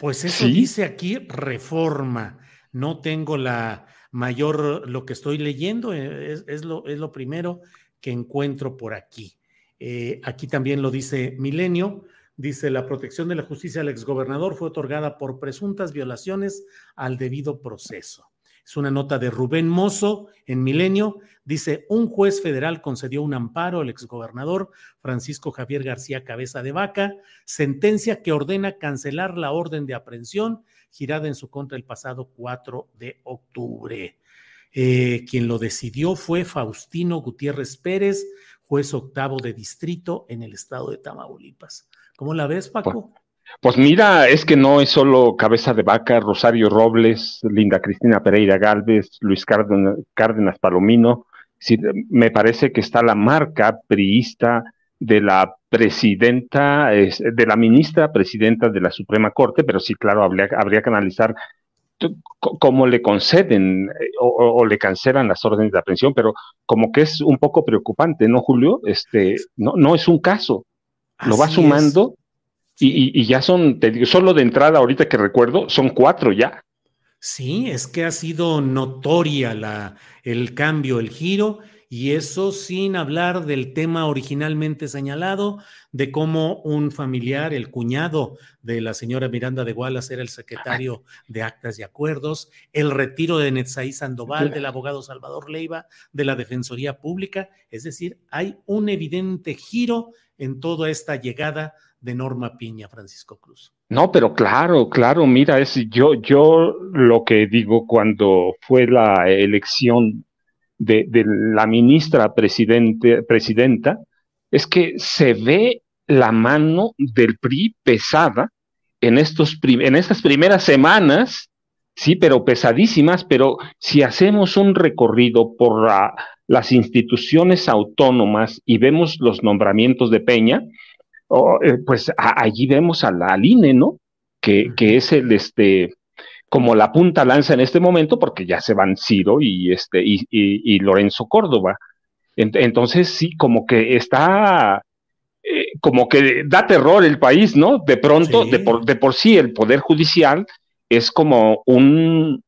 Pues eso ¿Sí? dice aquí reforma. No tengo la mayor, lo que estoy leyendo, eh, es, es lo, es lo primero que encuentro por aquí. Eh, aquí también lo dice Milenio. Dice, la protección de la justicia al exgobernador fue otorgada por presuntas violaciones al debido proceso. Es una nota de Rubén Mozo en Milenio. Dice, un juez federal concedió un amparo al exgobernador Francisco Javier García Cabeza de Vaca, sentencia que ordena cancelar la orden de aprehensión girada en su contra el pasado 4 de octubre. Eh, quien lo decidió fue Faustino Gutiérrez Pérez, juez octavo de distrito en el estado de Tamaulipas. ¿Cómo la ves, Paco? Pues mira, es que no es solo Cabeza de Vaca, Rosario Robles, Linda Cristina Pereira Galvez, Luis Cárdenas, Cárdenas Palomino. Sí, me parece que está la marca priista de la presidenta, es- de la ministra presidenta de la Suprema Corte, pero sí, claro, habría, habría que analizar cómo le conceden eh, o, le cancelan las órdenes de aprehensión, pero como que es un poco preocupante, ¿no, Julio? Este, no, no es un caso, lo va Así sumando y, ya son, te digo, solo de entrada, ahorita que recuerdo, son cuatro ya. Sí, es que ha sido notoria la, el cambio, el giro, y eso sin hablar del tema originalmente señalado, de cómo un familiar, el cuñado de la señora Miranda de Wallace, era el secretario de Actas y Acuerdos, el retiro de Netzaí Sandoval, del abogado Salvador Leiva, de la Defensoría Pública. Es decir, hay un evidente giro en toda esta llegada de Norma Piña, Francisco Cruz. No, pero claro, claro, mira, es yo, yo lo que digo cuando fue la elección de, de la ministra presidente, presidenta, es que se ve la mano del PRI pesada en, estos, en estas primeras semanas, sí, pero pesadísimas, pero si hacemos un recorrido por la- las instituciones autónomas y vemos los nombramientos de Peña, oh, eh, pues a- allí vemos a la al INE, ¿no? Que, que es el, este, como la punta lanza en este momento, porque ya se van Ciro y, este, y, y- y Lorenzo Córdoba. Ent- entonces, sí, como que está, eh, como que da terror el país, ¿no? De pronto, Sí. de, por, de por sí, el Poder Judicial es como un,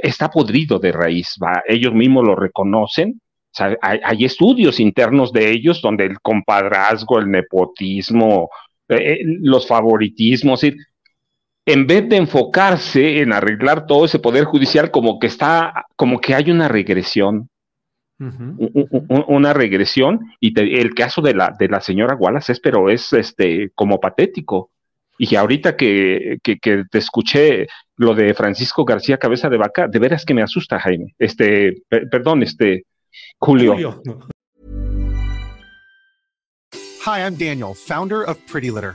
está podrido de raíz, ¿va? Ellos mismos lo reconocen. O sea, hay, hay estudios internos de ellos donde el compadrazgo, el nepotismo, eh, eh, los favoritismos, y en vez de enfocarse en arreglar todo ese poder judicial, como que está, como que hay una regresión, una regresión, y te- el caso de la, de la señora Wallace es, pero es este, como patético. Y ahorita que, que, que te escuché lo de Francisco García Cabeza de Vaca, de veras que me asusta, Jaime. Este, per- perdón, este, Julio. Julio. Hi, I'm Daniel, founder of Pretty Litter.